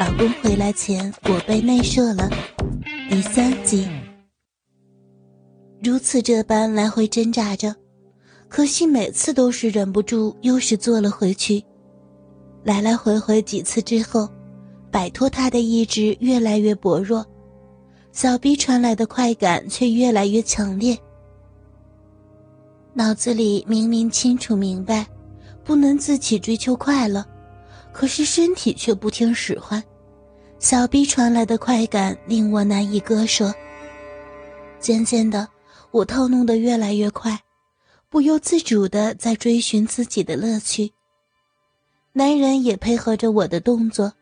老公回来前我被内射了，第三集。如此这般来回挣扎着，可惜每次都是忍不住，又是坐了回去。来来回回几次之后，摆脱他的意志越来越薄弱，小臂传来的快感却越来越强烈。脑子里明明清楚明白，不能自己追求快乐，可是身体却不听使唤。小臂传来的快感令我难以割舍。渐渐的，我套弄得越来越快，不由自主的在追寻自己的乐趣。男人也配合着我的动作，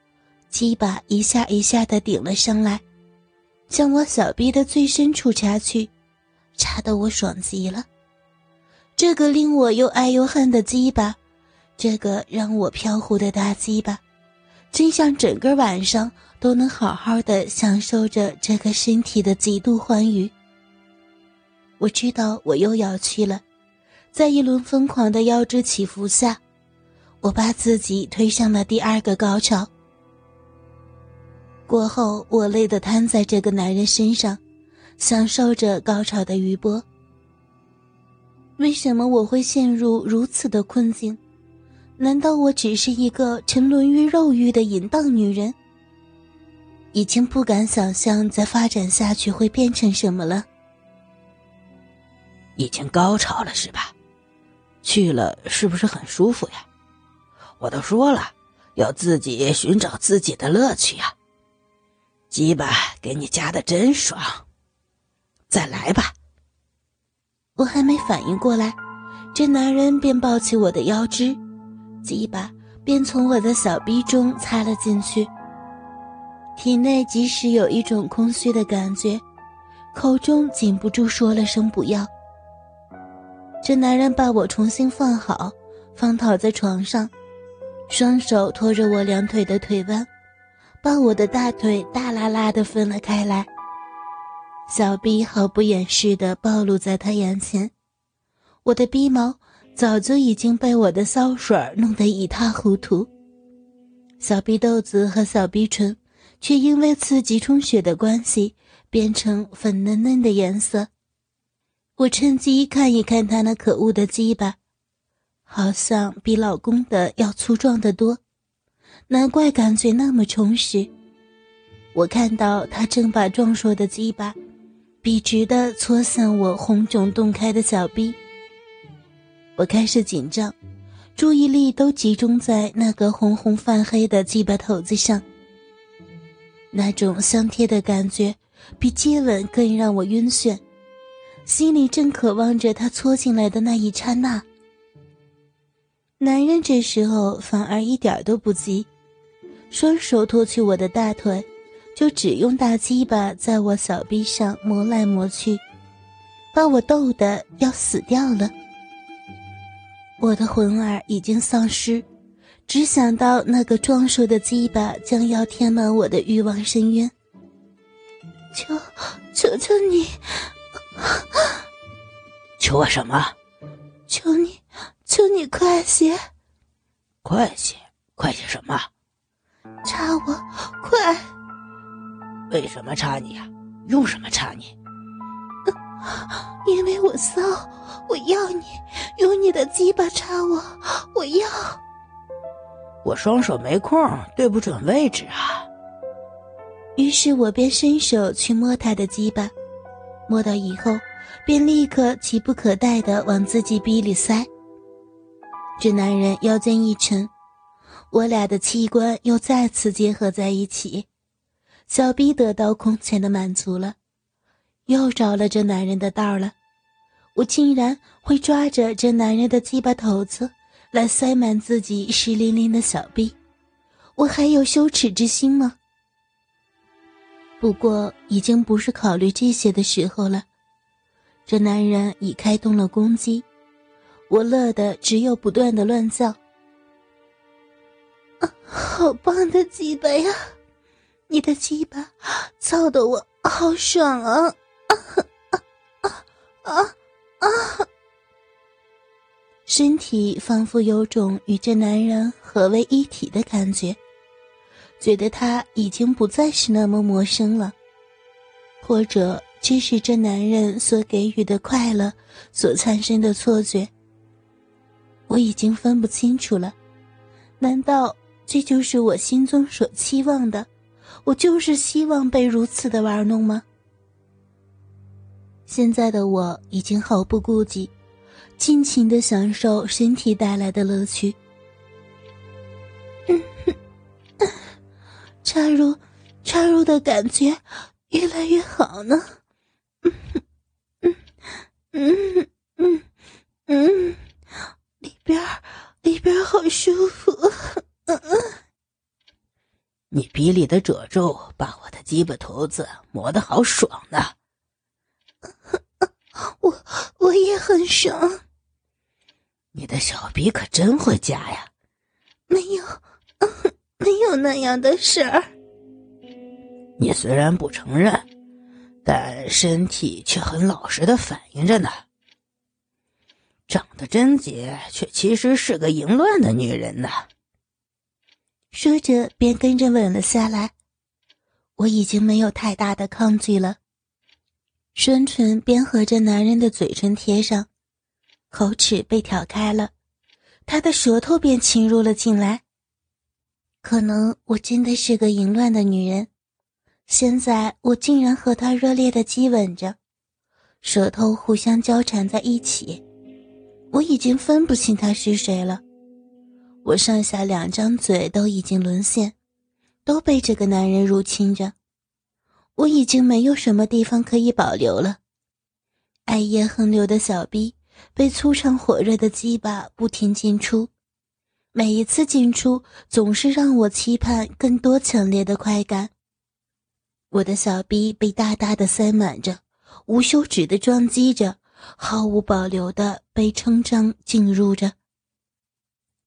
鸡巴一下一下的顶了上来，向我小臂的最深处插去，插得我爽极了。这个令我又爱又恨的鸡巴，这个让我飘忽的大鸡巴，真想整个晚上。都能好好的享受着这个身体的极度欢愉。我知道我又要去了，在一轮疯狂的腰肢起伏下，我把自己推上了第二个高潮。过后，我累得瘫在这个男人身上，享受着高潮的余波。为什么我会陷入如此的困境？难道我只是一个沉沦于肉欲的淫荡女人？已经不敢想象再发展下去会变成什么了。已经高潮了是吧？去了是不是很舒服呀？我都说了，要自己寻找自己的乐趣呀。鸡巴给你夹的真爽，再来吧。我还没反应过来，这男人便抱起我的腰肢，鸡巴便从我的小臂中插了进去。体内即使有一种空虚的感觉，口中禁不住说了声“不要”。这男人把我重新放好，放倒在床上，双手托着我两腿的腿弯，把我的大腿大拉拉的分了开来。小臂毫不掩饰的暴露在他眼前，我的鼻毛早就已经被我的骚水弄得一塌糊涂，小逼豆子和小逼唇。却因为刺激充血的关系，变成粉嫩嫩的颜色。我趁机看一看他那可恶的鸡巴，好像比老公的要粗壮得多，难怪感觉那么充实。我看到他正把壮硕的鸡巴笔直地搓向我红肿洞开的小臂，我开始紧张，注意力都集中在那个红红泛黑的鸡巴头子上。那种香贴的感觉，比接吻更让我晕眩，心里正渴望着他搓进来的那一刹那。男人这时候反而一点都不急，双手托起我的大腿，就只用大鸡巴在我小臂上磨来磨去，把我逗得要死掉了。我的魂儿已经丧失。只想到那个壮硕的鸡巴将要填满我的欲望深渊，求求求你，求我什么？求你，求你快些！快些，快些什么？插我，快！为什么插你呀？用什么插你？因为我骚，我要你用你的鸡巴插我，我要。我双手没空，对不准位置啊。于是我便伸手去摸他的鸡巴，摸到以后，便立刻急不可待的往自己逼里塞。这男人腰间一沉，我俩的器官又再次结合在一起，小逼得到空前的满足了，又着了这男人的道了。我竟然会抓着这男人的鸡巴头子。来塞满自己湿淋淋的小臂，我还有羞耻之心吗？不过已经不是考虑这些的时候了。这男人已开动了攻击，我乐得只有不断的乱叫。啊，好棒的鸡巴呀！你的鸡巴操得我好爽！啊啊啊！身体仿佛有种与这男人合为一体的感觉，觉得他已经不再是那么陌生了，或者这是这男人所给予的快乐所产生的错觉。我已经分不清楚了，难道这就是我心中所期望的？我就是希望被如此的玩弄吗？现在的我已经毫不顾忌，尽情的享受身体带来的乐趣。插入，插入的感觉越来越好呢。嗯嗯嗯嗯嗯，里边里边好舒服。嗯嗯，你鼻里的褶皱把我的鸡巴头子磨得好爽呢。我我也很爽。你的小鼻可真会夹呀。没有。没有那样的事儿。你虽然不承认，但身体却很老实的反应着呢。长得贞洁，却其实是个淫乱的女人呢。说着，便跟着吻了下来。我已经没有太大的抗拒了，双唇便和着男人的嘴唇贴上，口齿被挑开了，他的舌头便侵入了进来。可能我真的是个淫乱的女人，现在我竟然和他热烈的激吻着，舌头互相交缠在一起，我已经分不清他是谁了。我上下两张嘴都已经沦陷，都被这个男人入侵着，我已经没有什么地方可以保留了。爱液横流的小臂被粗长火热的鸡巴不停进出。每一次进出，总是让我期盼更多强烈的快感。我的小臂被大大的塞满着，无休止的撞击着，毫无保留的被撑张进入着。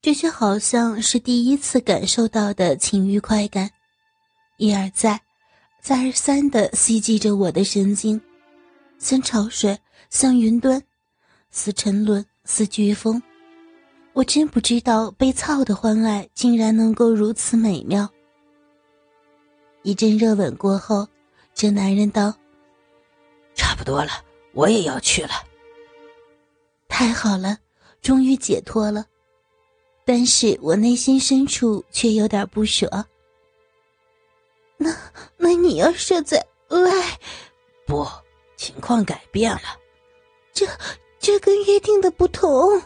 这些好像是第一次感受到的情欲快感，一而再，再而三的袭击着我的神经，像潮水，像云端，似沉沦，似飓风。我真不知道被操的欢爱竟然能够如此美妙。一阵热吻过后，这男人道：“差不多了，我也要去了。”太好了，终于解脱了，但是我内心深处却有点不舍。那那你要射在外？不，情况改变了。这这跟约定的不同。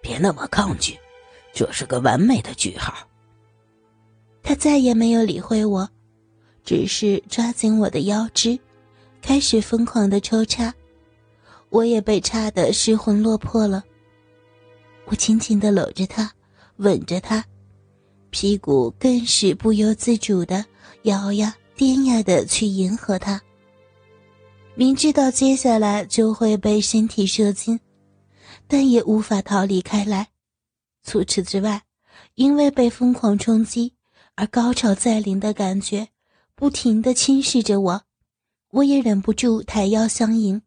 别那么抗拒，这是个完美的句号。他再也没有理会我，只是抓紧我的腰肢，开始疯狂的抽插。我也被插得失魂落魄了。我紧紧的搂着他，吻着他，屁股更是不由自主的摇呀颠呀的去迎合他。明知道接下来就会被身体射精。但也无法逃离开来。除此之外，因为被疯狂冲击而高潮再临的感觉，不停地侵蚀着我，我也忍不住抬腰相迎。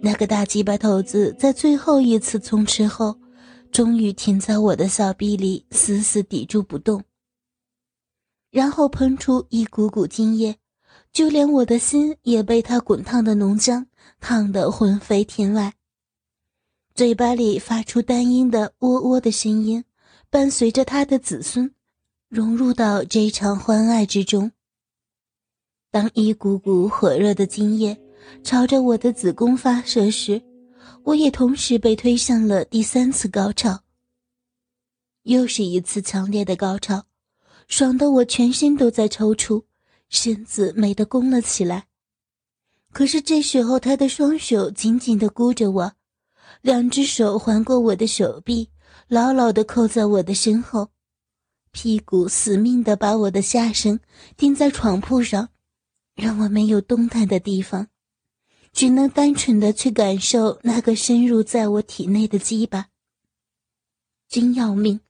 那个大鸡巴头子在最后一次冲刺后，终于停在我的小臂里，死死抵住不动，然后喷出一股股精液，就连我的心也被他滚烫的浓浆烫得魂飞天外。嘴巴里发出单音的“喔喔”的声音，伴随着他的子孙，融入到这场欢爱之中。当一股股火热的精液朝着我的子宫发射时，我也同时被推向了第三次高潮。又是一次强烈的高潮，爽得我全身都在抽搐，身子美得弓了起来。可是这时候，他的双手紧紧地箍着我。两只手环过我的手臂，牢牢地扣在我的身后，屁股死命地把我的下身钉在床铺上，让我没有动弹的地方，只能单纯地去感受那个深入在我体内的鸡巴。真要命！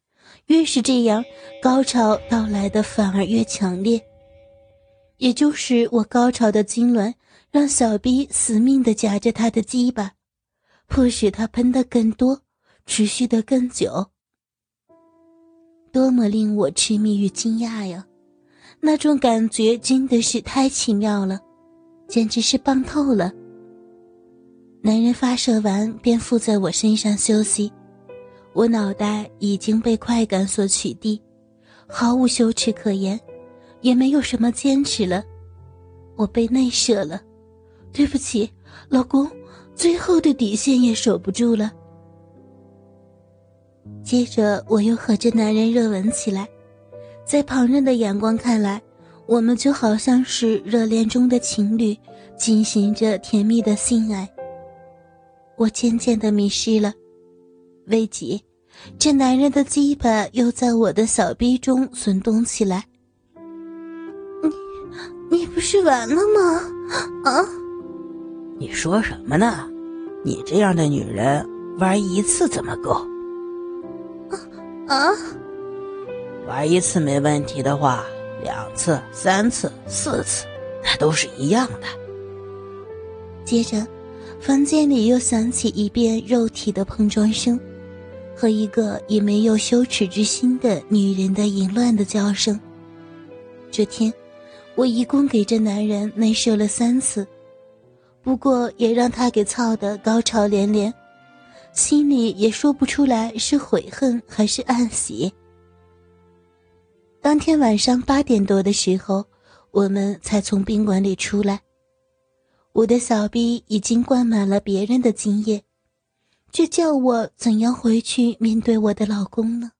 越是这样，高潮到来的反而越强烈。也就是我高潮的痉挛，让小逼死命地夹着他的鸡巴。迫使他喷得更多，持续的更久，多么令我痴迷与惊讶呀！那种感觉真的是太奇妙了，简直是棒透了。男人发射完便附在我身上休息，我脑袋已经被快感所取缔，毫无羞耻可言，也没有什么坚持了。我被内射了，对不起，老公，最后的底线也守不住了。接着我又和这男人热吻起来，在旁人的眼光看来，我们就好像是热恋中的情侣，进行着甜蜜的性爱。我渐渐的迷失了，未几，这男人的鸡巴又在我的小臂中耸动起来。你，你不是完了吗？啊？你说什么呢？你这样的女人，玩一次怎么够？啊！玩一次没问题的话，两次、三次、四次，那都是一样的。接着，房间里又响起一遍肉体的碰撞声，和一个也没有羞耻之心的女人的淫乱的叫声。这天，我一共给这男人内射了三次，不过也让他给操得高潮连连。心里也说不出来是悔恨还是暗喜。当天晚上八点多的时候，我们才从宾馆里出来。我的小臂已经灌满了别人的精液，这叫我怎样回去面对我的老公呢？